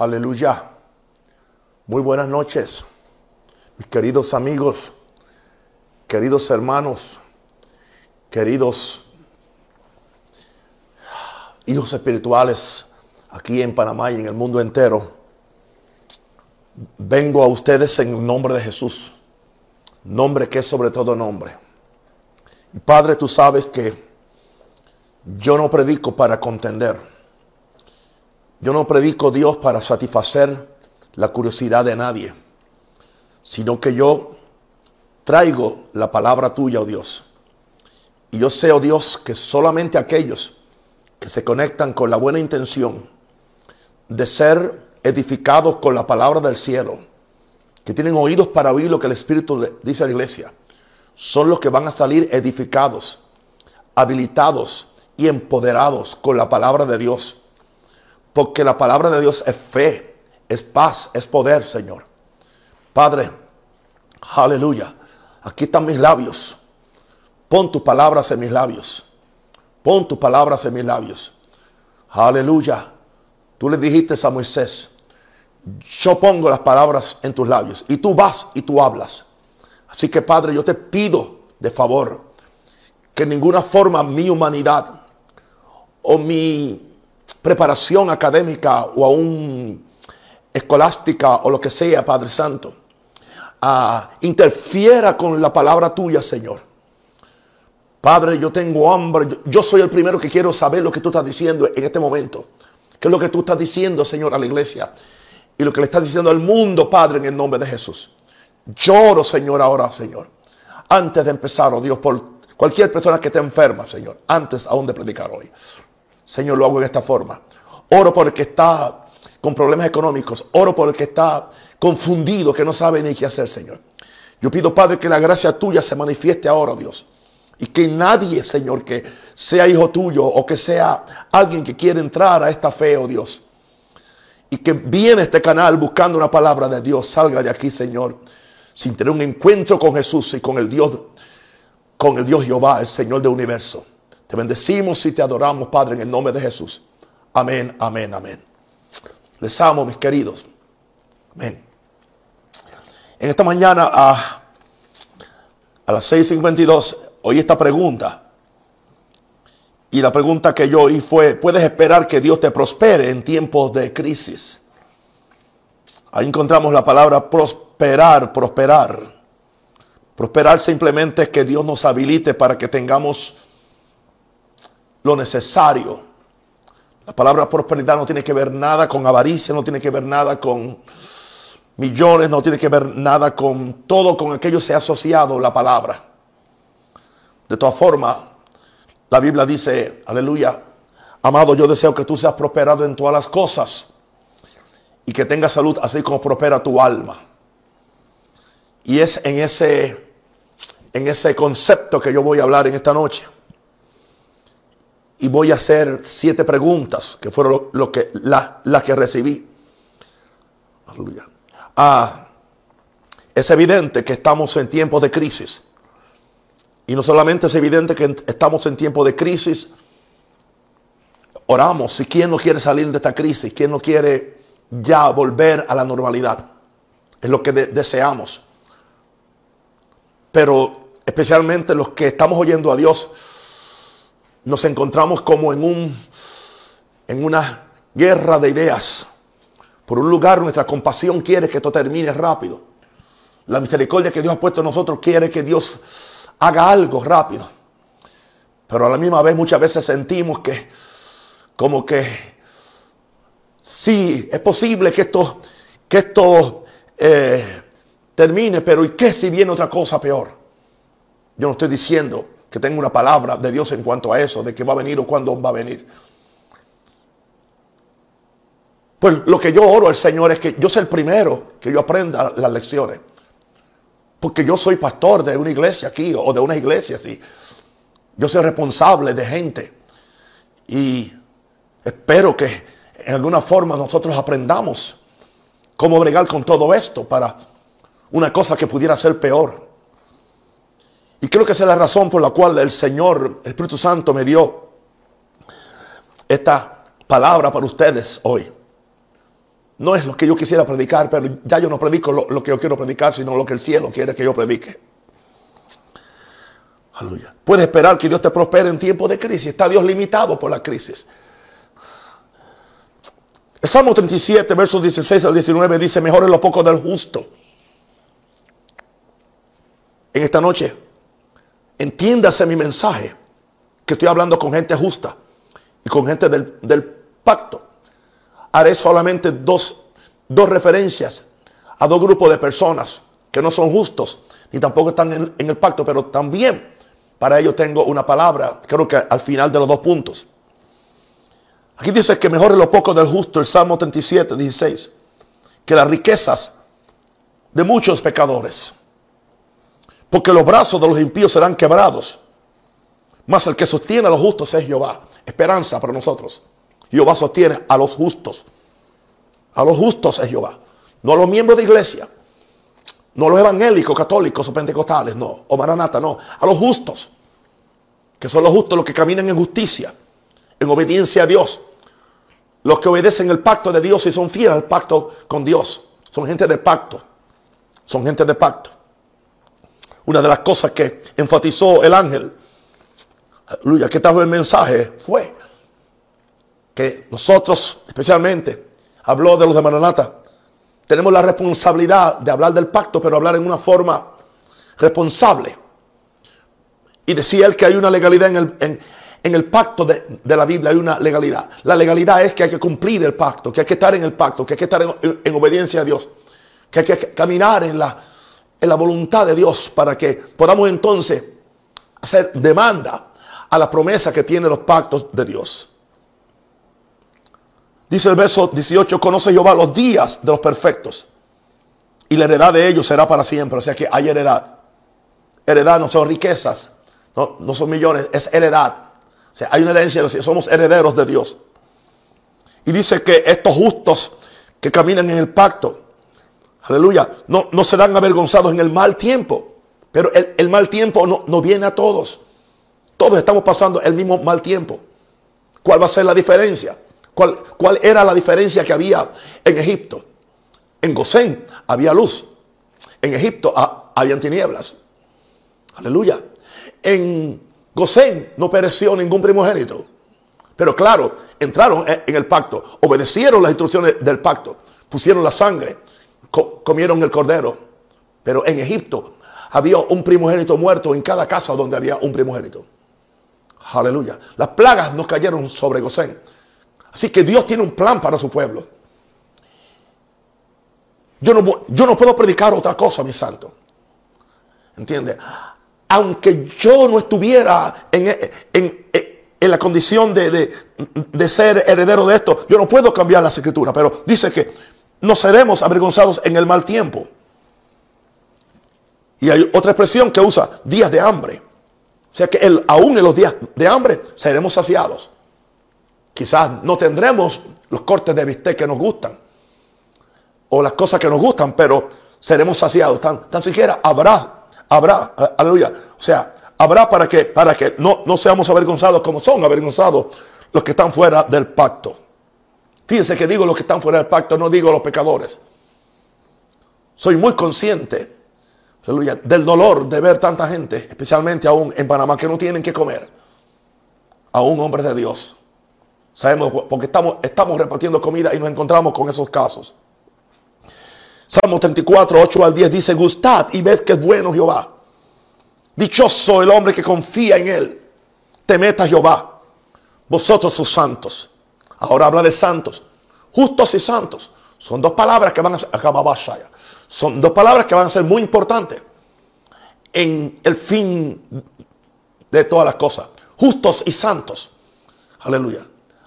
Aleluya. Muy buenas noches, mis queridos amigos, queridos hermanos, queridos hijos espirituales aquí en Panamá y en el mundo entero. Vengo a ustedes en el nombre de Jesús, nombre que es sobre todo nombre. Y Padre, tú sabes que yo no predico para contender. Yo no predico Dios para satisfacer la curiosidad de nadie, sino que yo traigo la palabra tuya, oh Dios. Y yo sé, oh Dios, que solamente aquellos que se conectan con la buena intención de ser edificados con la palabra del cielo, que tienen oídos para oír lo que el Espíritu le dice a la iglesia, son los que van a salir edificados, habilitados y empoderados con la palabra de Dios porque la palabra de Dios es fe, es paz, es poder, Señor. Padre, aleluya. Aquí están mis labios. Pon tus palabras en mis labios. Pon tus palabras en mis labios. Aleluya. Tú le dijiste a Moisés, yo pongo las palabras en tus labios y tú vas y tú hablas. Así que Padre, yo te pido de favor que en ninguna forma mi humanidad o mi preparación académica o aún escolástica o lo que sea, Padre Santo, interfiera con la palabra tuya, Señor. Padre, yo tengo hambre. Yo soy el primero que quiero saber lo que tú estás diciendo en este momento. ¿Qué es lo que tú estás diciendo, Señor, a la iglesia? Y lo que le estás diciendo al mundo, Padre, en el nombre de Jesús. Lloro, Señor, ahora, Señor. Antes de empezar, oh Dios, por cualquier persona que esté enferma, Señor. Antes aún de predicar hoy. Señor, lo hago de esta forma. Oro por el que está con problemas económicos. Oro por el que está confundido, que no sabe ni qué hacer, Señor. Yo pido, Padre, que la gracia tuya se manifieste ahora, Dios. Y que nadie, Señor, que sea hijo tuyo o que sea alguien que quiera entrar a esta fe, oh Dios. Y que viene a este canal buscando una palabra de Dios, salga de aquí, Señor, sin tener un encuentro con Jesús y con el Dios, con el Dios Jehová, el Señor del universo. Te bendecimos y te adoramos, Padre, en el nombre de Jesús. Amén, amén, amén. Les amo, mis queridos. Amén. En esta mañana a, a las 6.52 oí esta pregunta. Y la pregunta que yo oí fue, ¿puedes esperar que Dios te prospere en tiempos de crisis? Ahí encontramos la palabra prosperar, prosperar. Prosperar simplemente es que Dios nos habilite para que tengamos lo necesario. La palabra prosperidad no tiene que ver nada con avaricia, no tiene que ver nada con millones, no tiene que ver nada con todo con aquello se ha asociado la palabra. De todas formas, la Biblia dice, aleluya, amado, yo deseo que tú seas prosperado en todas las cosas y que tengas salud así como prospera tu alma. Y es en ese, en ese concepto que yo voy a hablar en esta noche y voy a hacer siete preguntas que fueron lo, que, las que recibí. Aleluya. Ah, es evidente que estamos en tiempos de crisis. Y no solamente es evidente que estamos en tiempos de crisis, oramos. ¿Y quién no quiere salir de esta crisis? ¿Quién no quiere ya volver a la normalidad? Es lo que deseamos. Pero especialmente los que estamos oyendo a Dios, nos encontramos como en, un, en una guerra de ideas. Por un lugar nuestra compasión quiere que esto termine rápido. La misericordia que Dios ha puesto en nosotros quiere que Dios haga algo rápido. Pero a la misma vez muchas veces sentimos que como que sí, es posible que esto, que esto eh, termine, pero ¿y qué si viene otra cosa peor? Yo no estoy diciendo que tenga una palabra de Dios en cuanto a eso, de que va a venir o cuándo va a venir. Pues lo que yo oro al Señor es que yo sea el primero que yo aprenda las lecciones. Porque yo soy pastor de una iglesia aquí o de una iglesia así. Yo soy responsable de gente. Y espero que en alguna forma nosotros aprendamos cómo bregar con todo esto para una cosa que pudiera ser peor. Y creo que esa es la razón por la cual el Señor, el Espíritu Santo, me dio esta palabra para ustedes hoy. no es lo que yo quisiera predicar, pero ya yo no predico lo, que yo quiero predicar, sino lo que el cielo quiere que yo predique. Aleluya. Puedes esperar que Dios te prospere en tiempos de crisis. Está Dios limitado por la crisis. El Salmo 37, versos 16 al 19 dice, mejor es lo poco del justo. En esta noche, entiéndase mi mensaje, que estoy hablando con gente justa y con gente del, del pacto. Haré solamente dos, dos, referencias a dos grupos de personas que no son justos, ni tampoco están en, en el pacto, pero también para ello tengo una palabra, creo que al final de los dos puntos. Aquí dice que mejor es lo poco del justo, el Salmo 37, 16, que las riquezas de muchos pecadores. Porque los brazos de los impíos serán quebrados. Mas el que sostiene a los justos es Jehová. Esperanza para nosotros. Jehová sostiene a los justos. A los justos es Jehová. No a los miembros de iglesia. No a los evangélicos, católicos o pentecostales, no. O maranata, no. A los justos. Que son los justos los que caminan en justicia. En obediencia a Dios los que obedecen el pacto de Dios y son fieles al pacto con Dios. Son gente de pacto. Son gente de pacto. Una de las cosas que enfatizó el ángel, aleluya, que trajo el mensaje, fue que nosotros, especialmente, habló de los de Maranata, tenemos la responsabilidad de hablar del pacto, pero hablar en una forma responsable. Y decía él que hay una legalidad en el, en, en el pacto de, la Biblia hay una legalidad. La legalidad es que hay que cumplir el pacto, que hay que estar en el pacto, que hay que estar en, obediencia a Dios, que hay que caminar en la, en la voluntad de Dios para que podamos entonces hacer demanda a la promesa que tienen los pactos de Dios. Dice el verso 18, conoce Jehová los días de los perfectos y la heredad de ellos será para siempre. O sea que hay heredad. Heredad no son riquezas, no, no son millones, es heredad hay una herencia, somos herederos de Dios. Y dice que estos justos que caminan en el pacto, aleluya, no, no serán avergonzados en el mal tiempo. Pero el, mal tiempo no, no, viene a todos. Todos estamos pasando el mismo mal tiempo. ¿Cuál va a ser la diferencia? ¿Cuál, cuál era la diferencia que había en Egipto? En Gosén había luz. En Egipto ah, habían tinieblas. Aleluya. En Gosén no pereció ningún primogénito. Pero claro, entraron en el pacto, obedecieron las instrucciones del pacto, pusieron la sangre, comieron el cordero. Pero en Egipto había un primogénito muerto en cada casa donde había un primogénito. Aleluya. Las plagas no cayeron sobre Gosén. Así que Dios tiene un plan para su pueblo. Yo no, puedo predicar otra cosa, mi santo. ¿Entiende? aunque yo no estuviera en, la condición de, ser heredero de esto, yo no puedo cambiar las escrituras, pero dice que no seremos avergonzados en el mal tiempo. Y hay otra expresión que usa, días de hambre. O sea que el, aún en los días de hambre seremos saciados. Quizás no tendremos los cortes de bistec que nos gustan o las cosas que nos gustan, pero seremos saciados. Tan, tan siquiera habrá habrá, aleluya, o sea, habrá para que, para que no, no seamos avergonzados como son avergonzados los que están fuera del pacto. Fíjense que digo los que están fuera del pacto, no digo los pecadores. Soy muy consciente, del dolor de ver tanta gente, especialmente aún en Panamá, que no tienen que comer. A un hombre de Dios. Sabemos, porque estamos, estamos repartiendo comida y nos encontramos con esos casos. Salmo 34, 8 al 10 dice, gustad y ved que es bueno Jehová. Dichoso el hombre que confía en él. Temed a Jehová, vosotros sus santos. Ahora habla de santos, justos y santos. Son dos palabras que van a ser, son dos palabras que van a ser muy importantes en el fin de todas las cosas. Justos y santos. Aleluya.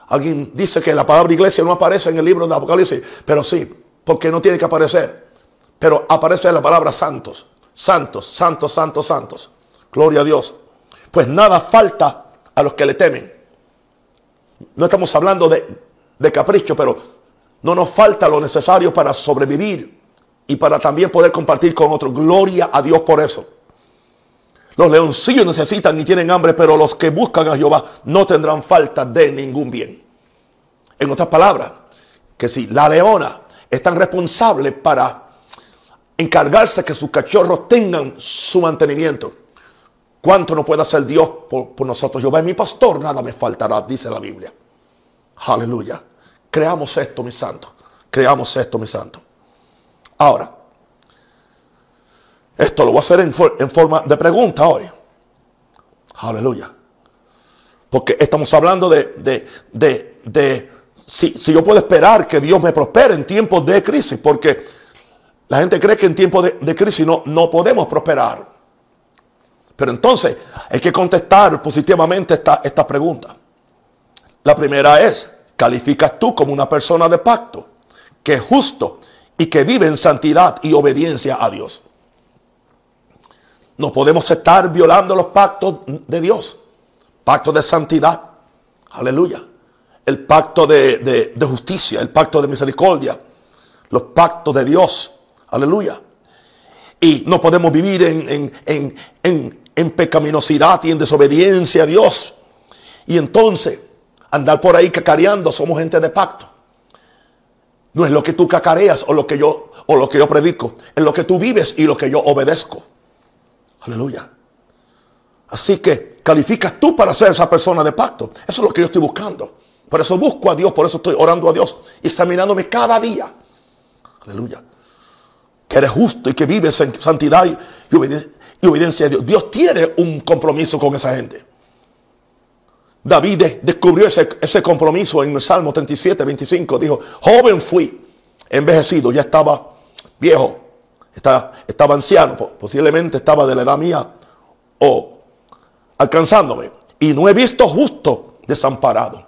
Alguien dice que la palabra iglesia no aparece en el libro de Apocalipsis, pero sí, porque no tiene que aparecer. Pero aparece la palabra santos, santos, santos, santos, santos. Gloria a Dios. Pues nada falta a los que le temen. No estamos hablando de, de capricho, pero no nos falta lo necesario para sobrevivir y para también poder compartir con otros. Gloria a Dios por eso. Los leoncillos necesitan y tienen hambre, pero los que buscan a Jehová no tendrán falta de ningún bien. En otras palabras, que si la leona es tan responsable para encargarse que sus cachorros tengan su mantenimiento. ¿Cuánto no puede hacer Dios por, por nosotros? Yo voy mi pastor, nada me faltará, dice la Biblia. Aleluya. Creamos esto, mi santo. Creamos esto, mi santo. Ahora, esto lo voy a hacer en, forma de pregunta hoy. Aleluya. Porque estamos hablando de, de, si, yo puedo esperar que Dios me prospere en tiempos de crisis, porque la gente cree que en tiempos de, crisis no, no podemos prosperar. Pero entonces hay que contestar positivamente esta, pregunta. La primera es, ¿calificas tú como una persona de pacto que es justo y que vive en santidad y obediencia a Dios? No podemos estar violando los pactos de Dios. Pacto de santidad. Aleluya. El pacto de, justicia, el pacto de misericordia. Los pactos de Dios. Aleluya. Y no podemos vivir en, en pecaminosidad y en desobediencia a Dios. Y entonces andar por ahí cacareando, somos gente de pacto. No es lo que tú cacareas o lo que yo o lo que yo predico, es lo que tú vives y lo que yo obedezco. Aleluya. Así que calificas tú para ser esa persona de pacto. Eso es lo que yo estoy buscando. Por eso busco a Dios, por eso estoy orando a Dios, examinándome cada día. Aleluya. Que eres justo y que vives en santidad y, obediencia, a Dios. Dios tiene un compromiso con esa gente. David descubrió ese, ese, compromiso en el Salmo 37, 25. Dijo, joven fui, envejecido, ya estaba viejo, estaba, estaba anciano, posiblemente estaba de la edad mía o alcanzándome. Y no he visto justo desamparado.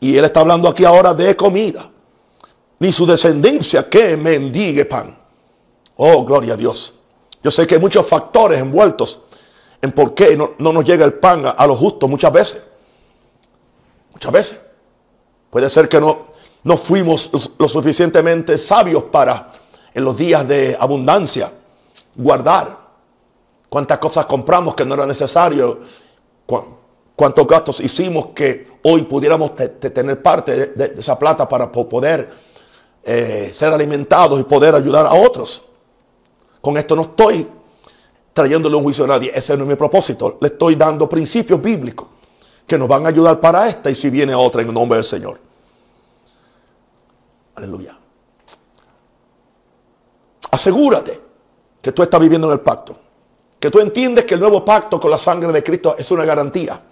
Y él está hablando aquí ahora de comida. Ni su descendencia que mendigue pan. Oh, gloria a Dios. Yo sé que hay muchos factores envueltos en por qué no, nos llega el pan a, a lo justo muchas veces. Muchas veces. Puede ser que no, no fuimos lo suficientemente sabios para en los días de abundancia, guardar. Cuántas cosas compramos que no era necesario. Cuántos gastos hicimos que hoy pudiéramos tener parte de, esa plata para poder eh, ser alimentados y poder ayudar a otros. Con esto no estoy trayéndole un juicio a nadie. Ese no es mi propósito. Le estoy dando principios bíblicos que nos van a ayudar para esta y si viene otra en el nombre del Señor. Aleluya. Asegúrate que tú estás viviendo en el pacto. Que tú entiendes que el nuevo pacto con la sangre de Cristo es una garantía.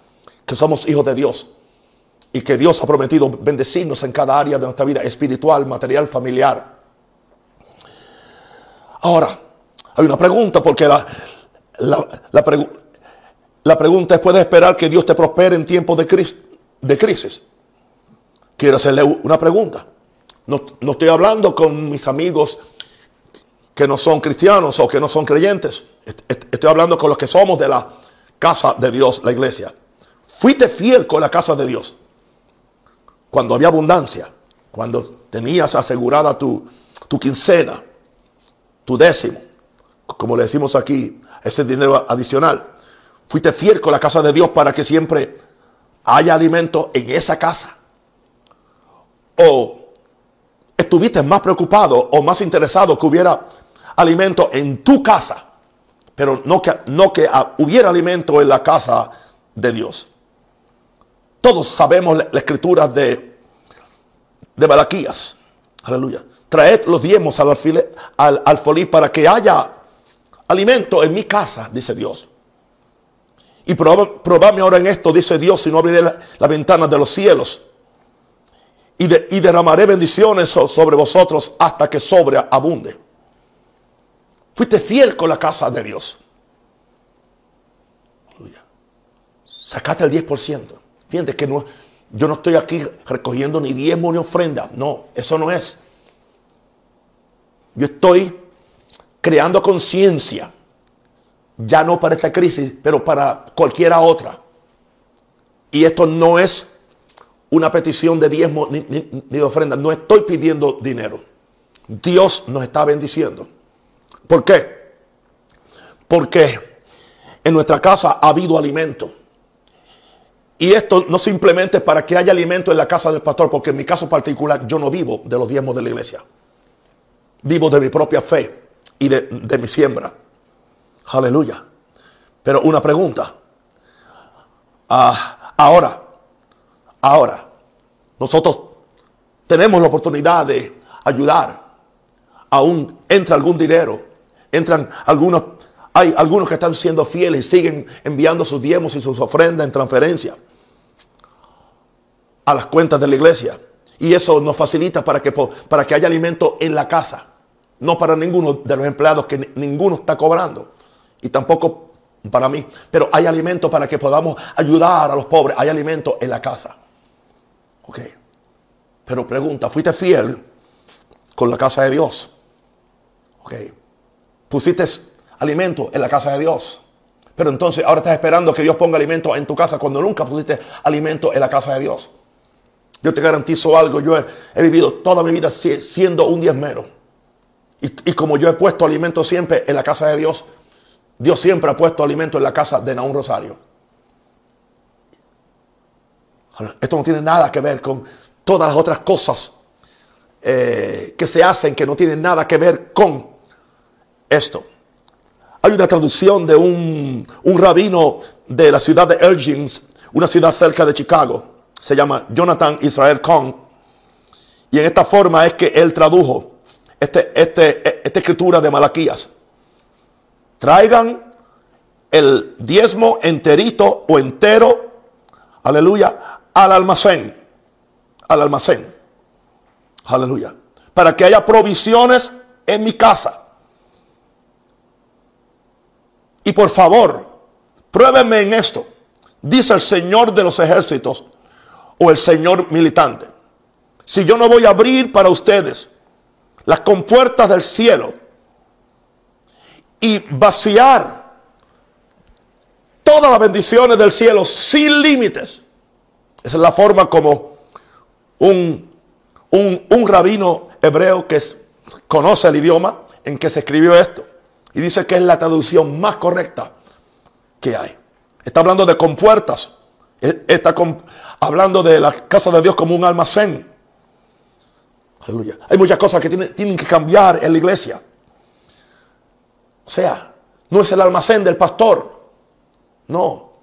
Que somos hijos de Dios. Y que Dios ha prometido bendecirnos en cada área de nuestra vida espiritual, material, familiar. Ahora, hay una pregunta porque la, pregunta es, ¿puedes esperar que Dios te prospere en tiempos de, de crisis? Quiero hacerle una pregunta. No, estoy hablando con mis amigos que no son cristianos o que no son creyentes. Estoy hablando con los que somos de la casa de Dios, la iglesia. Fuiste fiel con la casa de Dios. Cuando había abundancia, cuando tenías asegurada tu quincena, tu décimo, como le decimos aquí, ese dinero adicional. Fuiste fiel con la casa de Dios para que siempre haya alimento en esa casa. O estuviste más preocupado o más interesado que hubiera alimento en tu casa, pero no que, no que hubiera alimento en la casa de Dios. Todos sabemos la, escritura de, de Malaquías. Aleluya. Traed los diezmos al, al alfolí para que haya alimento en mi casa, dice Dios. Y probadme ahora en esto, dice Dios, si no abriré la, ventana de los cielos. Y, y derramaré bendiciones sobre vosotros hasta que sobreabunde. Fuiste fiel con la casa de Dios. Sacaste el 10%. Fíjate que no, yo no estoy aquí recogiendo ni diezmo ni ofrenda. No, eso no es. Yo estoy creando conciencia. Ya no para esta crisis, pero para cualquiera otra. Y esto no es una petición de diezmo ni, ni de ofrenda. No estoy pidiendo dinero. Dios nos está bendiciendo. ¿Por qué? Porque en nuestra casa ha habido alimento. Y esto no simplemente para que haya alimento en la casa del pastor, porque en mi caso particular yo no vivo de los diezmos de la iglesia. vivo de mi propia fe y de, mi siembra. Aleluya. Pero una pregunta. Ah, ahora, ahora, nosotros tenemos la oportunidad de ayudar. Aún entra algún dinero, entran algunos, hay algunos que están siendo fieles y siguen enviando sus diezmos y sus ofrendas en transferencia a las cuentas de la iglesia. Y eso nos facilita para que, para que haya alimento en la casa. No para ninguno de los empleados que ninguno está cobrando. Y tampoco para mí. Pero hay alimento para que podamos ayudar a los pobres. Hay alimento en la casa. Ok. Pero pregunta, ¿fuiste fiel con la casa de Dios? Ok. Pusiste alimento en la casa de Dios. Pero entonces ahora estás esperando que Dios ponga alimento en tu casa cuando nunca pusiste alimento en la casa de Dios. Yo te garantizo algo, yo he, vivido toda mi vida siendo un diezmero. Y, como yo he puesto alimento siempre en la casa de Dios, Dios siempre ha puesto alimento en la casa de Naún Rosario. Esto no tiene nada que ver con todas las otras cosas eh, que se hacen que no tienen nada que ver con esto. Hay una traducción de un, un rabino de la ciudad de Elgin, una ciudad cerca de Chicago se llama Jonathan Israel Kong. Y en esta forma es que él tradujo este, este, esta escritura de Malaquías. Traigan el diezmo enterito o entero, aleluya, al almacén. Al almacén. Aleluya. Para que haya provisiones en mi casa. Y por favor, pruébenme en esto. Dice el Señor de los ejércitos o el Señor militante. Si yo no voy a abrir para ustedes las compuertas del cielo y vaciar todas las bendiciones del cielo sin límites. Esa es la forma como un, un, rabino hebreo que conoce el idioma en que se escribió esto. Y dice que es la traducción más correcta que hay. Está hablando de compuertas. E, está hablando de la casa de Dios como un almacén. Aleluya. Hay muchas cosas que tienen, tienen que cambiar en la iglesia. O sea, no es el almacén del pastor. No.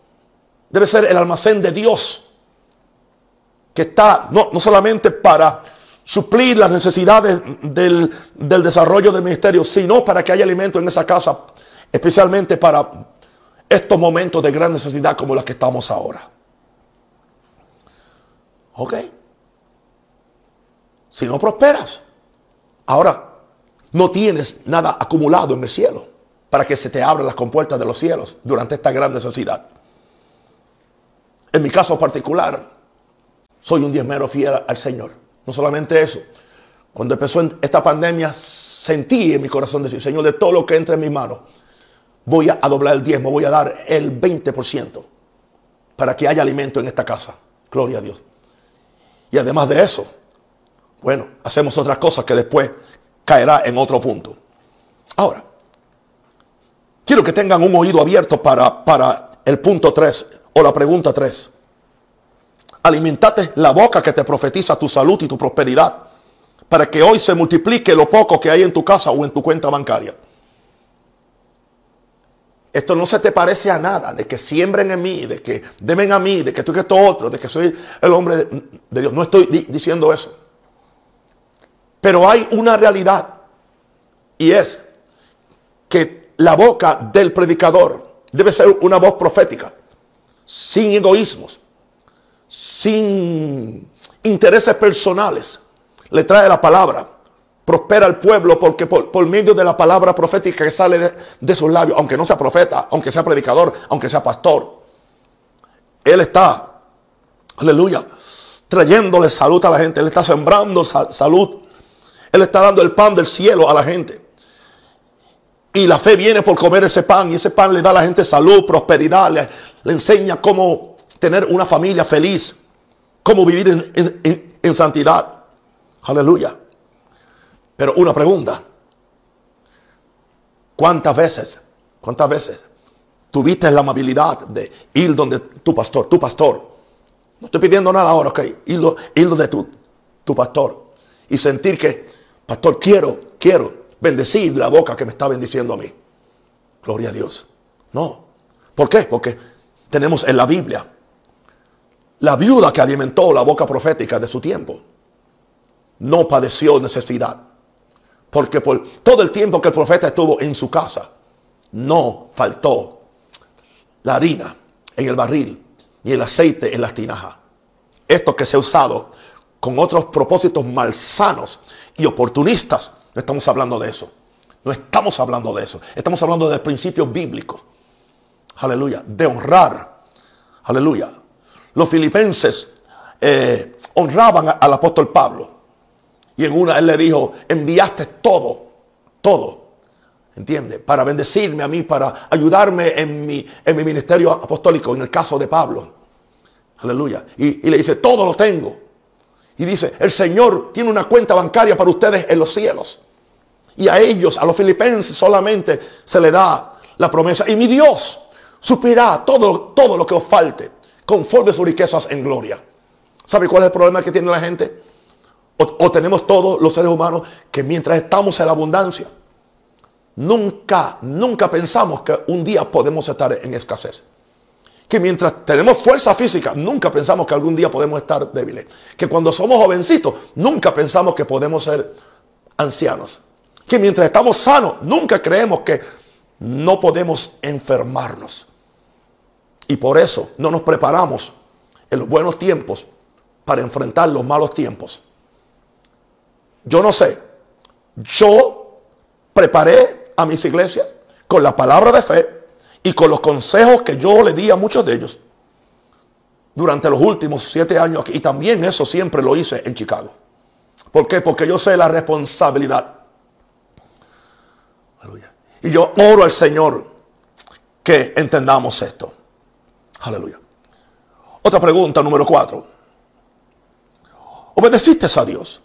Debe ser el almacén de Dios. Que está no, no solamente para suplir las necesidades del, del, desarrollo del ministerio, sino para que haya alimento en esa casa, especialmente para estos momentos de gran necesidad como los que estamos ahora. Ok. Si no prosperas, ahora no tienes nada acumulado en el cielo para que se te abran las compuertas de los cielos durante esta gran necesidad. En mi caso particular, soy un diezmero fiel al Señor. No solamente eso, cuando empezó esta pandemia, sentí en mi corazón decir, Señor, de todo lo que entre en mis manos, voy a doblar el diezmo, voy a dar el 20% para que haya alimento en esta casa. Gloria a Dios. Y además de eso, bueno, hacemos otras cosas que después caerá en otro punto. Ahora, quiero que tengan un oído abierto para, para el punto 3 o la pregunta 3. Alimentate la boca que te profetiza tu salud y tu prosperidad para que hoy se multiplique lo poco que hay en tu casa o en tu cuenta bancaria. Esto no se te parece a nada, de que siembren en mí, de que deben a mí, de que tú que esto otro, de que soy el hombre de, Dios. No estoy diciendo eso. Pero hay una realidad y es que la boca del predicador debe ser una voz profética, sin egoísmos, sin intereses personales. Le trae la palabra prospera el pueblo porque por, medio de la palabra profética que sale de, sus labios, aunque no sea profeta, aunque sea predicador, aunque sea pastor, Él está, aleluya, trayéndole salud a la gente, Él está sembrando salud, Él está dando el pan del cielo a la gente. Y la fe viene por comer ese pan y ese pan le da a la gente salud, prosperidad, le, enseña cómo tener una familia feliz, cómo vivir en santidad. Aleluya. Pero una pregunta. ¿Cuántas veces, cuántas veces tuviste la amabilidad de ir donde tu pastor, tu pastor? No estoy pidiendo nada ahora, ok. Ir, donde tu, tu pastor. Y sentir que, pastor, quiero quiero bendecir la boca que me está bendiciendo a mí. Gloria a Dios. No. ¿Por qué? Porque tenemos en la Biblia la viuda que alimentó la boca profética de su tiempo. No padeció necesidad. Porque por todo el tiempo que el profeta estuvo en su casa, no faltó la harina en el barril ni el aceite en las tinajas. Esto que se ha usado con otros propósitos malsanos y oportunistas, no estamos hablando de eso. No estamos hablando de eso. Estamos hablando del principio bíblico. Aleluya. De honrar. Aleluya. Los filipenses eh, honraban al apóstol Pablo. Y en una él le dijo, enviaste todo, todo. ¿Entiende? Para bendecirme a mí, para ayudarme en mi, en mi ministerio apostólico, en el caso de Pablo. Aleluya. Y, y le dice, todo lo tengo. Y dice, el Señor tiene una cuenta bancaria para ustedes en los cielos. Y a ellos, a los filipenses solamente se le da la promesa. Y mi Dios suplirá todo, todo lo que os falte conforme sus riquezas en gloria. ¿Sabe cuál es el problema que tiene la gente? O, tenemos todos los seres humanos que mientras estamos en la abundancia, nunca, nunca pensamos que un día podemos estar en escasez. Que mientras tenemos fuerza física, nunca pensamos que algún día podemos estar débiles. Que cuando somos jovencitos, nunca pensamos que podemos ser ancianos que mientras estamos sanos, nunca creemos que no podemos enfermarnos. Y por eso no nos preparamos en los buenos tiempos para enfrentar los malos tiempos. Yo no sé, yo preparé a mis iglesias con la palabra de fe y con los consejos que yo le di a muchos de ellos durante los últimos siete años Y también eso siempre lo hice en Chicago. ¿Por qué? Porque yo sé la responsabilidad y yo oro al Señor que entendamos esto. Aleluya. Otra pregunta, número cuatro. ¿Obedeciste a Dios?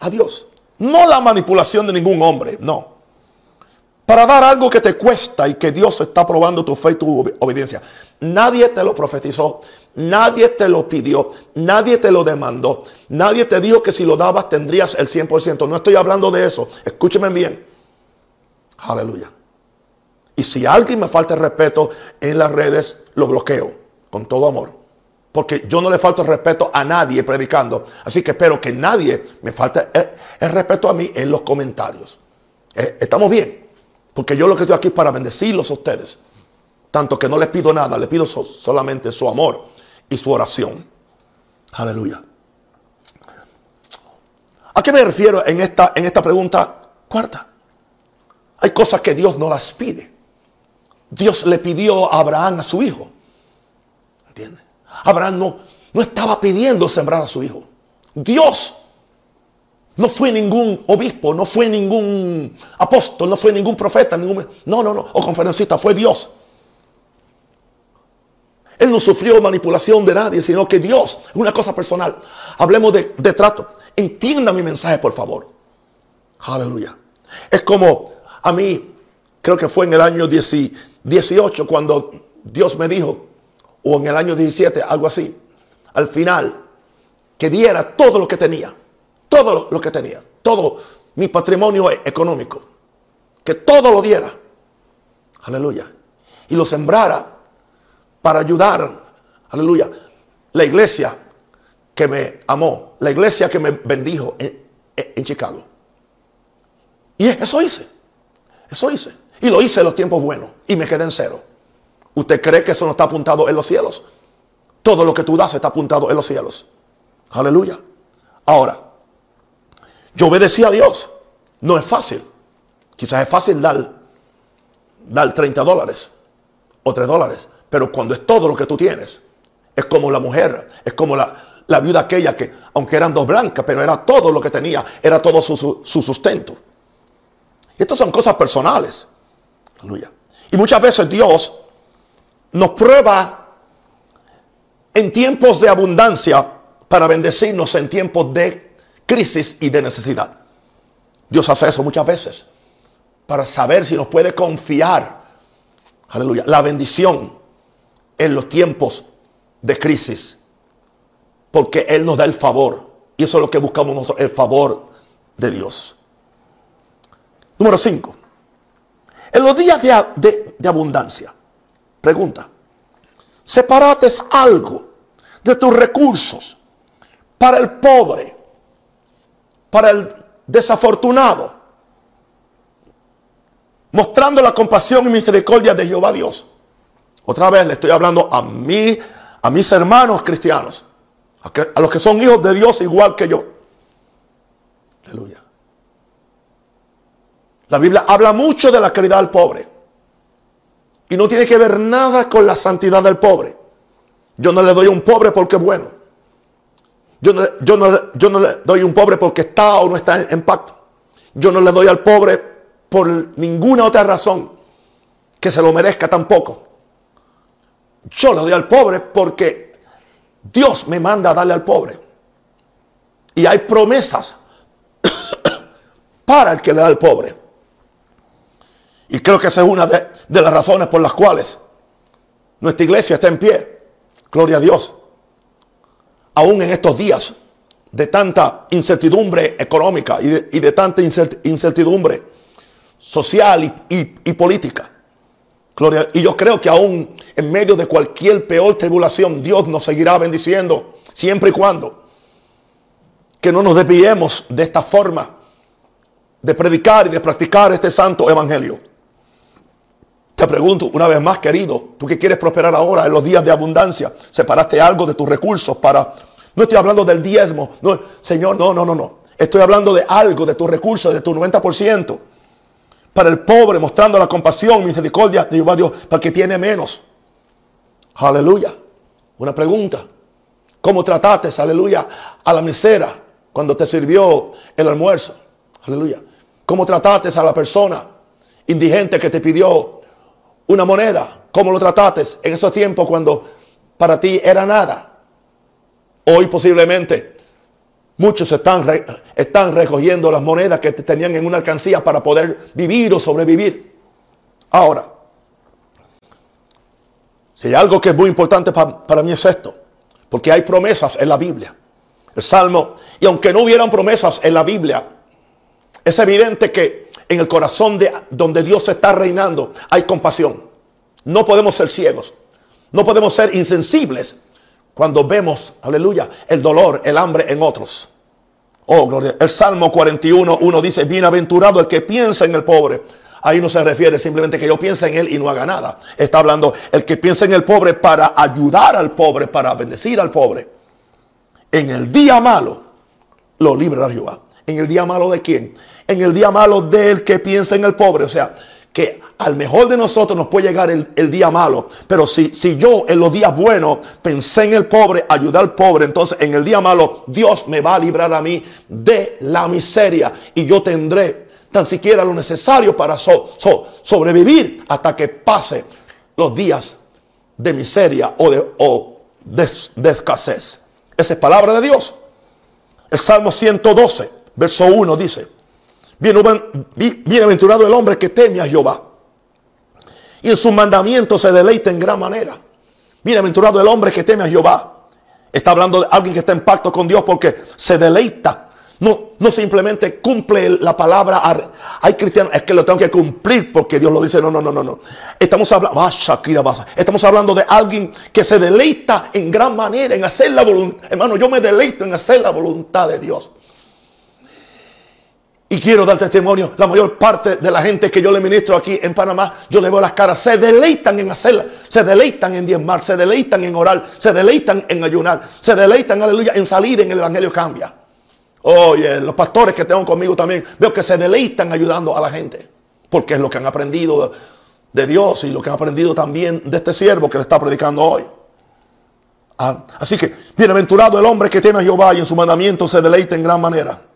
A Dios. No la manipulación de ningún hombre, no. Para dar algo que te cuesta y que Dios está probando tu fe y tu obediencia. Nadie te lo profetizó, nadie te lo pidió, nadie te lo demandó, nadie te dijo que si lo dabas tendrías el 100%. No estoy hablando de eso, escúcheme bien. Aleluya. Y si alguien me falta el respeto en las redes, lo bloqueo con todo amor. Porque yo no le falto el respeto a nadie predicando. Así que espero que nadie me falte el, respeto a mí en los comentarios. Eh, ¿Estamos bien? Porque yo lo que estoy aquí es para bendecirlos a ustedes. Tanto que no les pido nada, les pido solamente su amor y su oración. Aleluya. ¿A qué me refiero en esta, en esta pregunta cuarta? Hay cosas que Dios no las pide. Dios le pidió a Abraham a su hijo. ¿Entiendes? Abraham no, no estaba pidiendo sembrar a su hijo. Dios no fue ningún obispo, no fue ningún apóstol, no fue ningún profeta, ningún... No, no, no, o conferencista, fue Dios. Él no sufrió manipulación de nadie, sino que Dios una cosa personal. Hablemos de, de trato. Entienda mi mensaje, por favor. Aleluya. Es como a mí, creo que fue en el año 18 cuando Dios me dijo, o en el año 17, algo así, al final, que diera todo lo que tenía, todo lo que tenía, todo mi patrimonio económico, que todo lo diera, aleluya, y lo sembrara para ayudar, aleluya, la iglesia que me amó, la iglesia que me bendijo en, Chicago. Y eso hice. Eso hice. Y lo hice en los tiempos buenos. Y me quedé en cero. ¿Usted cree que eso no está apuntado en los cielos? Todo lo que tú das está apuntado en los cielos. Aleluya. Ahora, yo obedecí a Dios. No es fácil. Quizás es fácil dar, dar 30 dólares o 3 dólares. Pero cuando es todo lo que tú tienes, es como la mujer, es como la, la viuda aquella que, aunque eran dos blancas, pero era todo lo que tenía, era todo su, su sustento. Estas son cosas personales. Aleluya. Y muchas veces Dios nos prueba en tiempos de abundancia para bendecirnos en tiempos de crisis y de necesidad. Dios hace eso muchas veces para saber si nos puede confiar, aleluya, la bendición en los tiempos de crisis. Porque Él nos da el favor. Y eso es lo que buscamos nosotros, el favor de Dios. Número 5. En los días de, de abundancia, pregunta, separates algo de tus recursos para el pobre, para el desafortunado, mostrando la compasión y misericordia de Jehová Dios. Otra vez le estoy hablando a mí, a mis hermanos cristianos, a, los que son hijos de Dios igual que yo. Aleluya. La Biblia habla mucho de la caridad del pobre. Y no tiene que ver nada con la santidad del pobre. Yo no le doy a un pobre porque es bueno. Yo no, yo, no, yo no, le doy un pobre porque está o no está en, pacto. Yo no le doy al pobre por ninguna otra razón que se lo merezca tampoco. Yo le doy al pobre porque Dios me manda a darle al pobre. Y hay promesas para el que le da al pobre. Y creo que esa es una de las razones por las cuales nuestra iglesia está en pie. Gloria a Dios aún en estos días de tanta incertidumbre económica y de, tanta incertidumbre social y, política. Gloria, y yo creo que aún en medio de cualquier peor tribulación, Dios nos seguirá bendiciendo siempre y cuando que no nos desviemos de esta forma de predicar y de practicar este santo evangelio. Te pregunto una vez más, querido, tú que quieres prosperar ahora en los días de abundancia, separaste algo de tus recursos para no estoy hablando del diezmo. No, Señor, no, no, no, no. Estoy hablando de algo, de tus recursos, de tu 90%. Para el pobre, mostrando la compasión, misericordia de Jehová Dios, para el que tiene menos. Aleluya. Una pregunta. ¿Cómo trataste, aleluya, a la mesera cuando te sirvió el almuerzo? Aleluya. ¿Cómo trataste a la persona indigente que te pidió una moneda? ¿Cómo lo trataste en esos tiempos cuando para ti era nada? Hoy posiblemente muchos están, están recogiendo las monedas que tenían en una alcancía para poder vivir o sobrevivir. Ahora, si hay algo que es muy importante para, para mí es esto, porque hay promesas en la Biblia. El Salmo, y aunque no hubieran promesas en la Biblia, es evidente que en el corazón de donde Dios está reinando hay compasión. No podemos ser ciegos. No podemos ser insensibles cuando vemos, aleluya, el dolor, el hambre en otros. Oh, gloria. El Salmo 41, 1 dice, bienaventurado el que piensa en el pobre. Ahí no se refiere simplemente que yo piense en él y no haga nada. Está hablando el que piensa en el pobre para ayudar al pobre, para bendecir al pobre. En el día malo lo librará Jehová. ¿En el día malo de quién? En el día malo del que piensa en el pobre. O sea, que al mejor de nosotros nos puede llegar el, día malo. Pero si, si yo en los días buenos pensé en el pobre, ayudar al pobre, entonces en el día malo Dios me va a librar a mí de la miseria y yo tendré tan siquiera lo necesario para sobrevivir hasta que pase los días de miseria o de, o de escasez. Esa es palabra de Dios. El Salmo 112, verso 1 dice, Bienaventurado el hombre que teme a Jehová. Y en sus mandamientos se deleita en gran manera. Bienaventurado el hombre que teme a Jehová. Está hablando de alguien que está en pacto con Dios porque se deleita. No, no simplemente cumple la palabra. Hay cristianos, es que lo tengo que cumplir porque Dios lo dice. No, no, no, no, no. Estamos hablando, estamos hablando de alguien que se deleita en gran manera en hacer la voluntad. Hermano, yo me deleito en hacer la voluntad de Dios. Y quiero dar testimonio, la mayor parte de la gente que yo le ministro aquí en Panamá, yo le veo las caras, se deleitan en hacerla, se deleitan en diezmar, se deleitan en orar, se deleitan en ayunar, se deleitan, aleluya, en salir en el Evangelio cambia. Oye, los pastores que tengo conmigo también, veo que se deleitan ayudando a la gente, porque es lo que han aprendido de Dios y lo que han aprendido también de este siervo que le está predicando hoy. Ah, así que, bienaventurado el hombre que tiene a Jehová y en su mandamiento se deleita en gran manera.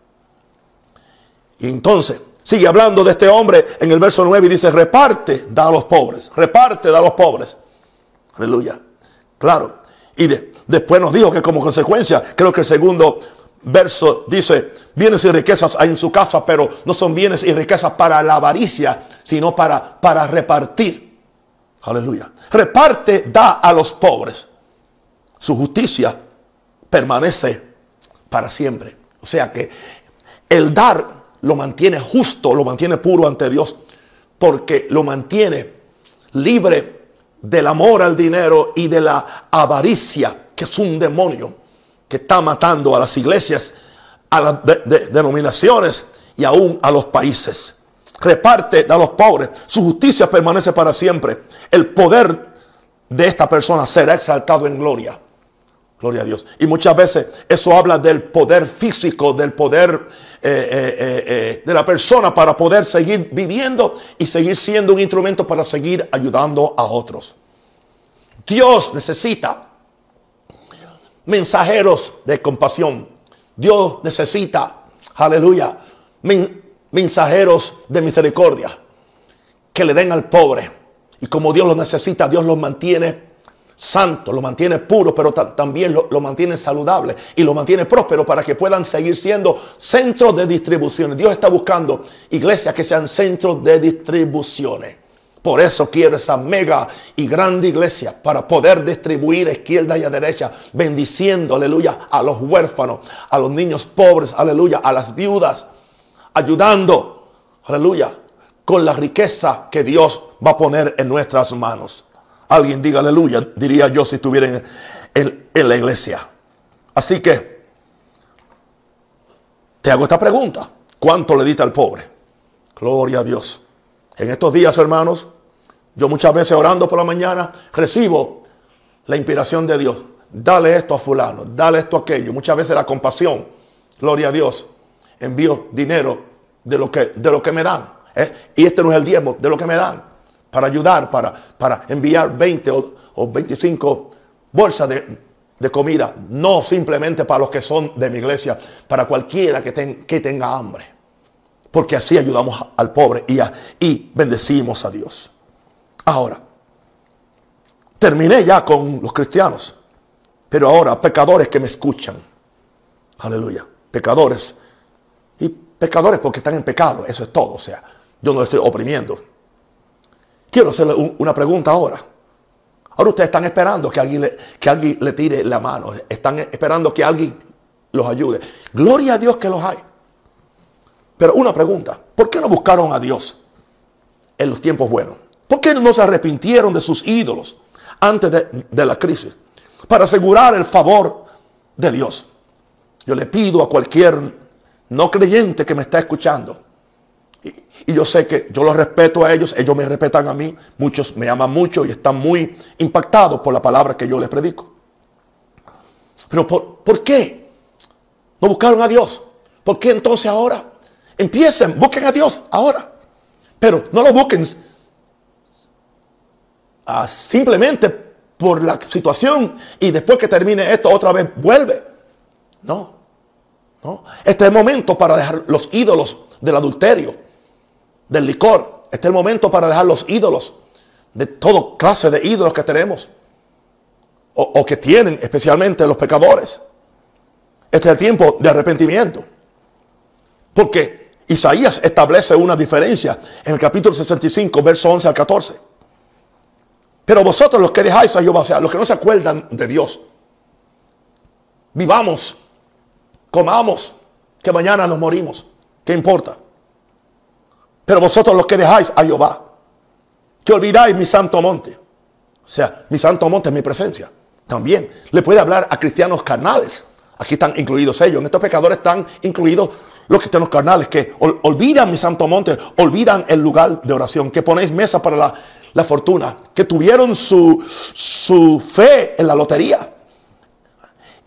Y entonces sigue hablando de este hombre en el verso 9 y dice, reparte, da a los pobres, reparte, da a los pobres. Aleluya. Claro. Y después nos dijo que como consecuencia, creo que el segundo verso dice, bienes y riquezas hay en su casa, pero no son bienes y riquezas para la avaricia, sino para, para repartir. Aleluya. Reparte, da a los pobres. Su justicia permanece para siempre. O sea que el dar lo mantiene justo, lo mantiene puro ante Dios, porque lo mantiene libre del amor al dinero y de la avaricia, que es un demonio que está matando a las iglesias, a las denominaciones y aún a los países. Reparte a los pobres. Su justicia permanece para siempre. El poder de esta persona será exaltado en gloria. Gloria a Dios. Y muchas veces eso habla del poder físico, del poder eh, eh, eh, de la persona para poder seguir viviendo y seguir siendo un instrumento para seguir ayudando a otros. Dios necesita mensajeros de compasión. Dios necesita, aleluya, mensajeros de misericordia que le den al pobre. Y como Dios los necesita, Dios los mantiene santo, lo mantiene puro, pero también lo, mantiene saludable y lo mantiene próspero para que puedan seguir siendo centros de distribución. Dios está buscando iglesias que sean centros de distribuciones. Por eso quiere esa mega y grande iglesia para poder distribuir a izquierda y a derecha, bendiciendo, aleluya, a los huérfanos, a los niños pobres, aleluya, a las viudas, ayudando, aleluya, con la riqueza que Dios va a poner en nuestras manos. Alguien diga aleluya, diría yo si estuviera en, la iglesia. Así que te hago esta pregunta. ¿Cuánto le diste al pobre? Gloria a Dios. En estos días, hermanos, yo muchas veces orando por la mañana recibo la inspiración de Dios. Dale esto a fulano, dale esto a aquello. Muchas veces la compasión, gloria a Dios, envío dinero de lo que, de lo que me dan. ¿eh? Y este no es el diezmo, de lo que me dan para ayudar, para, para enviar 20 o, 25 bolsas de, comida, no simplemente para los que son de mi iglesia, para cualquiera que, que tenga hambre. Porque así ayudamos al pobre y, y bendecimos a Dios. Ahora, terminé ya con los cristianos, pero ahora pecadores que me escuchan. Aleluya. Pecadores. Y pecadores porque están en pecado, eso es todo. O sea, yo no estoy oprimiendo. Quiero hacerle una pregunta ahora. Ahora ustedes están esperando que alguien, le, que alguien le tire la mano. Están esperando que alguien los ayude. Gloria a Dios que los hay. Pero una pregunta. ¿Por qué no buscaron a Dios en los tiempos buenos? ¿Por qué no se arrepintieron de sus ídolos antes de, de la crisis? Para asegurar el favor de Dios. Yo le pido a cualquier no creyente que me está escuchando y yo sé que yo los respeto a ellos, ellos me respetan a mí, muchos me aman mucho y están muy impactados por la palabra que yo les predico. Pero ¿por, qué no buscaron a Dios? ¿Por qué entonces ahora? Empiecen, busquen a Dios ahora. Pero no lo busquen simplemente por la situación y después que termine esto otra vez vuelve. No, no. Este es el momento para dejar los ídolos del adulterio del licor. Este es el momento para dejar los ídolos, de toda clase de ídolos que tenemos, o, que tienen especialmente los pecadores. Este es el tiempo de arrepentimiento. Porque Isaías establece una diferencia en el capítulo 65, verso 11 al 14. Pero vosotros los que dejáis a Jehová, o sea, los que no se acuerdan de Dios, vivamos, comamos, que mañana nos morimos. ¿Qué importa? Pero vosotros los que dejáis a Jehová, que olvidáis mi santo monte. O sea, mi santo monte es mi presencia. También le puede hablar a cristianos carnales. Aquí están incluidos ellos. En estos pecadores están incluidos los cristianos carnales que olvidan mi santo monte, olvidan el lugar de oración, que ponéis mesa para la, la fortuna, que tuvieron su, su fe en la lotería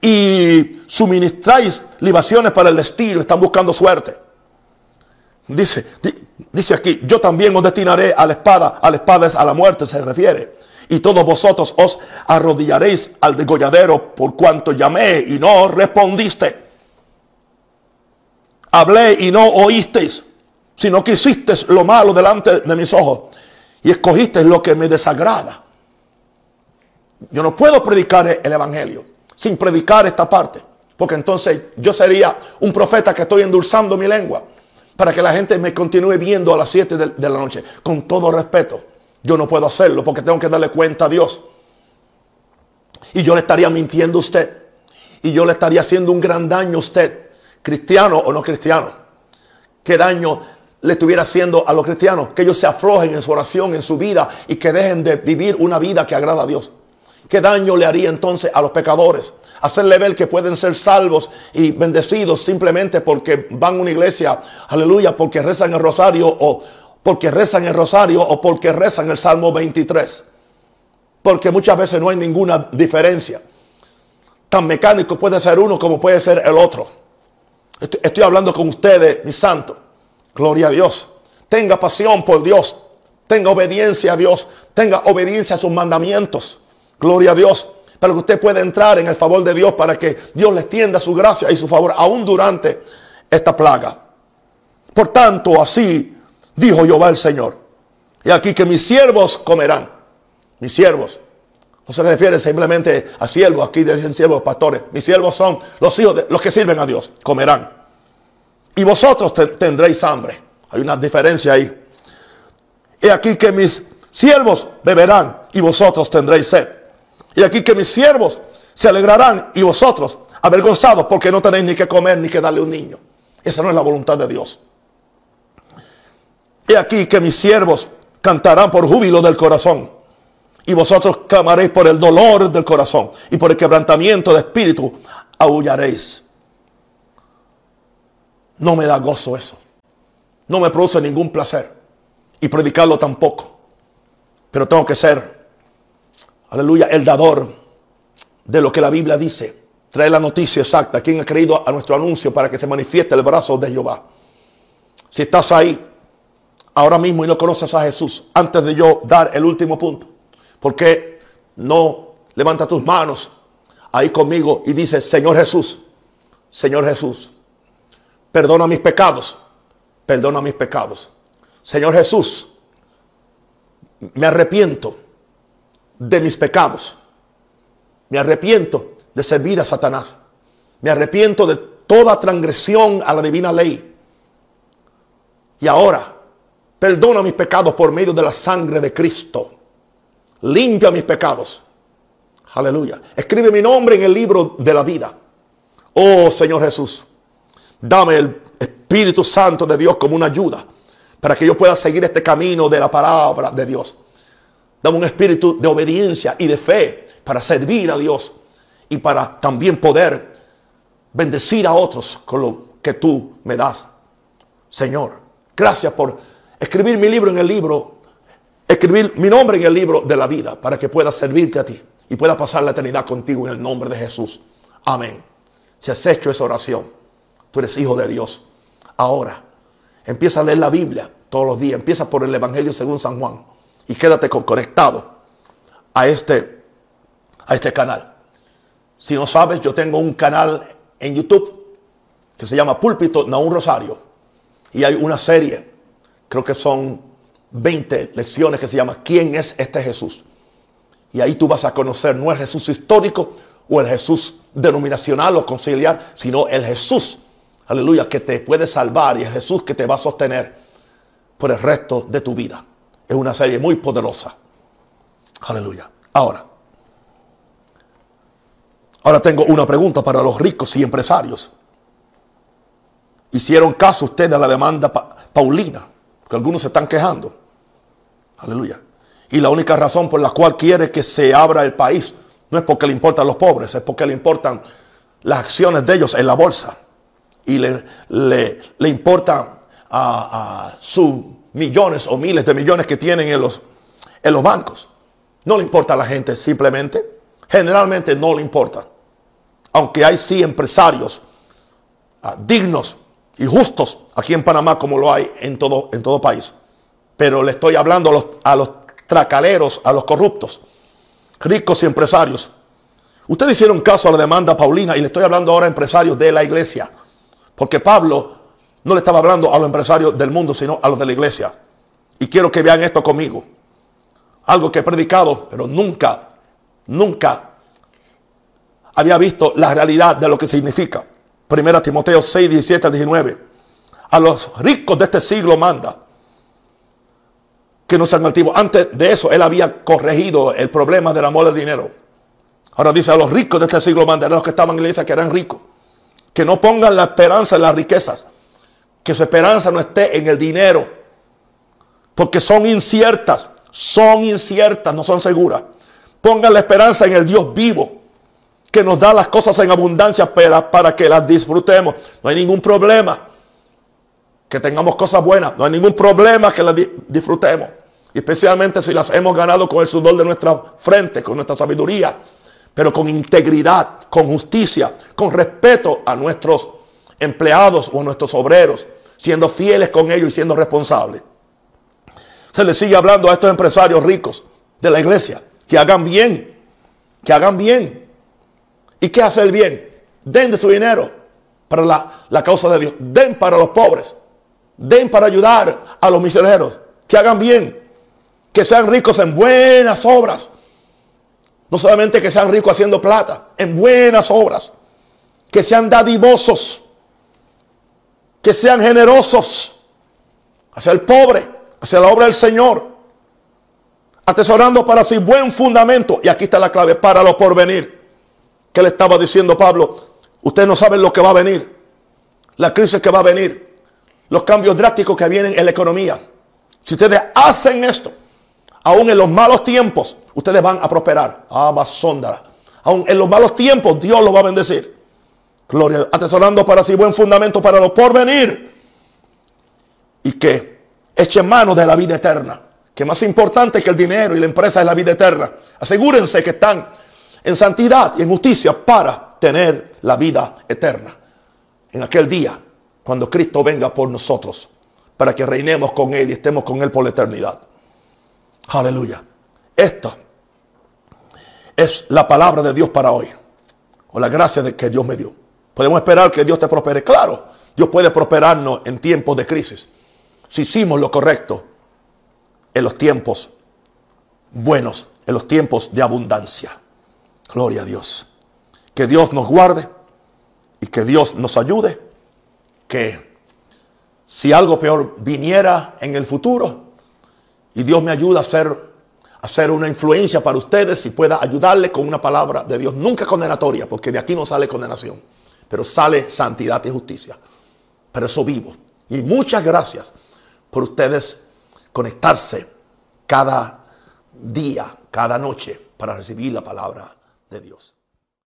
y suministráis libaciones para el destino, están buscando suerte. Dice, dice aquí, yo también os destinaré a la espada, a la espada es a la muerte se refiere. Y todos vosotros os arrodillaréis al degolladero por cuanto llamé y no respondiste. Hablé y no oísteis, sino que hicisteis lo malo delante de mis ojos y escogisteis lo que me desagrada. Yo no puedo predicar el evangelio sin predicar esta parte, porque entonces yo sería un profeta que estoy endulzando mi lengua para que la gente me continúe viendo a las 7 de, la noche. Con todo respeto, yo no puedo hacerlo porque tengo que darle cuenta a Dios. Y yo le estaría mintiendo a usted. Y yo le estaría haciendo un gran daño a usted, cristiano o no cristiano. qué daño le estuviera haciendo a los cristianos, que ellos se aflojen en su oración, en su vida y que dejen de vivir una vida que agrada a Dios. ¿Qué daño le haría entonces a los pecadores? Hacerle ver que pueden ser salvos y bendecidos simplemente porque van a una iglesia, aleluya, porque rezan el rosario o porque rezan el rosario o porque rezan el Salmo 23. Porque muchas veces no hay ninguna diferencia. Tan mecánico puede ser uno como puede ser el otro. Estoy, hablando con ustedes, mi santo. Gloria a Dios. Tenga pasión por Dios. Tenga obediencia a Dios. Tenga obediencia a sus mandamientos. Gloria a Dios. Para que usted pueda entrar en el favor de Dios para que Dios le extienda su gracia y su favor aún durante esta plaga. Por tanto, así dijo Jehová el Señor. Y aquí que mis siervos comerán. Mis siervos. No se refiere simplemente a siervos, aquí dicen siervos pastores. Mis siervos son los hijos de los que sirven a Dios, comerán. Y vosotros tendréis hambre. Hay una diferencia ahí. Y aquí que mis siervos beberán y vosotros tendréis sed. Y aquí que mis siervos se alegrarán y vosotros avergonzados porque no tenéis ni que comer ni que darle un niño. Esa no es la voluntad de Dios. Y aquí que mis siervos cantarán por júbilo del corazón. Y vosotros clamaréis por el dolor del corazón y por el quebrantamiento de espíritu aullaréis. No me da gozo eso. No me produce ningún placer. Y predicarlo tampoco. Pero tengo que ser, aleluya, el dador de lo que la Biblia dice. Trae la noticia exacta. ¿Quién ha creído a nuestro anuncio para que se manifieste el brazo de Jehová? Si estás ahí ahora mismo y no conoces a Jesús, antes de yo dar el último punto, ¿por qué no levanta tus manos ahí conmigo y dices, Señor Jesús, Señor Jesús, perdona mis pecados, perdona mis pecados. Señor Jesús, me arrepiento de mis pecados. Me arrepiento de servir a Satanás. Me arrepiento de toda transgresión a la divina ley. Y ahora, perdona mis pecados por medio de la sangre de Cristo. Limpia mis pecados. Aleluya. Escribe mi nombre en el libro de la vida. Oh Señor Jesús, dame el Espíritu Santo de Dios como una ayuda para que yo pueda seguir este camino de la palabra de Dios. Dame un espíritu de obediencia y de fe para servir a Dios y para también poder bendecir a otros con lo que tú me das. Señor, gracias por escribir mi libro en el libro, escribir mi nombre en el libro de la vida para que pueda servirte a ti y pueda pasar la eternidad contigo en el nombre de Jesús. Amén. Si has hecho esa oración, tú eres hijo de Dios. Ahora, empieza a leer la Biblia todos los días. Empieza por el Evangelio según San Juan. Y quédate conectado a este, a este canal. Si no sabes, yo tengo un canal en YouTube que se llama Púlpito un Rosario. Y hay una serie, creo que son 20 lecciones que se llama ¿Quién es este Jesús? Y ahí tú vas a conocer no el Jesús histórico o el Jesús denominacional o conciliar, sino el Jesús aleluya, que te puede salvar y es Jesús que te va a sostener por el resto de tu vida. Es una serie muy poderosa. Aleluya. Ahora, ahora tengo una pregunta para los ricos y empresarios. ¿Hicieron caso ustedes a la demanda paulina? Que algunos se están quejando. Aleluya. Y la única razón por la cual quiere que se abra el país no es porque le importan los pobres, es porque le importan las acciones de ellos en la bolsa y le, le, le importa a, sus millones o miles de millones que tienen en los, en los bancos. No le importa a la gente simplemente. Generalmente no le importa. Aunque hay sí empresarios ah, dignos y justos aquí en Panamá como lo hay en todo, en todo país. Pero le estoy hablando a los, a los tracaleros, a los corruptos, ricos y empresarios. Ustedes hicieron caso a la demanda Paulina y le estoy hablando ahora a empresarios de la iglesia. Porque Pablo no le estaba hablando a los empresarios del mundo, sino a los de la iglesia. Y quiero que vean esto conmigo. Algo que he predicado, pero nunca, nunca había visto la realidad de lo que significa. Primera Timoteo 6, 17 19. A los ricos de este siglo manda que no sean altivos. Antes de eso, él había corregido el problema del amor del dinero. Ahora dice a los ricos de este siglo manda, a los que estaban en la iglesia que eran ricos que no pongan la esperanza en las riquezas, que su esperanza no esté en el dinero, porque son inciertas, son inciertas, no son seguras. Pongan la esperanza en el Dios vivo, que nos da las cosas en abundancia para, para que las disfrutemos. No hay ningún problema que tengamos cosas buenas, no hay ningún problema que las disfrutemos. Especialmente si las hemos ganado con el sudor de nuestra frente, con nuestra sabiduría, pero con integridad, con justicia, con respeto a nuestros empleados o a nuestros obreros, siendo fieles con ellos y siendo responsables. Se les sigue hablando a estos empresarios ricos de la iglesia que hagan bien, que hagan bien. ¿Y qué hace el bien? Den de su dinero para la, la causa de Dios, den para los pobres, den para ayudar a los misioneros, que hagan bien, que sean ricos en buenas obras. No solamente que sean ricos haciendo plata, en buenas obras, que sean dadivosos, que sean generosos hacia el pobre, hacia la obra del Señor, atesorando para sí buen fundamento. Y aquí está la clave, para lo porvenir. Que le estaba diciendo Pablo, ustedes no saben lo que va a venir, la crisis que va a venir, los cambios drásticos que vienen en la economía. Si ustedes hacen esto, aún en los malos tiempos, ustedes van a prosperar. Abasóndara. Aún en los malos tiempos, Dios los va a bendecir. Gloria, atesorando para sí buen fundamento para lo porvenir. Y que echen mano de la vida eterna. Que más importante que el dinero y la empresa es la vida eterna. Asegúrense que están en santidad y en justicia para tener la vida eterna. En aquel día, cuando Cristo venga por nosotros, para que reinemos con Él y estemos con Él por la eternidad. Aleluya. Esta es la palabra de Dios para hoy. O la gracia de que Dios me dio. Podemos esperar que Dios te prospere. Claro, Dios puede prosperarnos en tiempos de crisis. Si hicimos lo correcto en los tiempos buenos, en los tiempos de abundancia. Gloria a Dios. Que Dios nos guarde y que Dios nos ayude. Que si algo peor viniera en el futuro y Dios me ayuda a ser hacer una influencia para ustedes y pueda ayudarle con una palabra de Dios, nunca condenatoria, porque de aquí no sale condenación pero sale santidad y justicia. Pero eso vivo. Y muchas gracias por ustedes conectarse cada día, cada noche para recibir la palabra de Dios.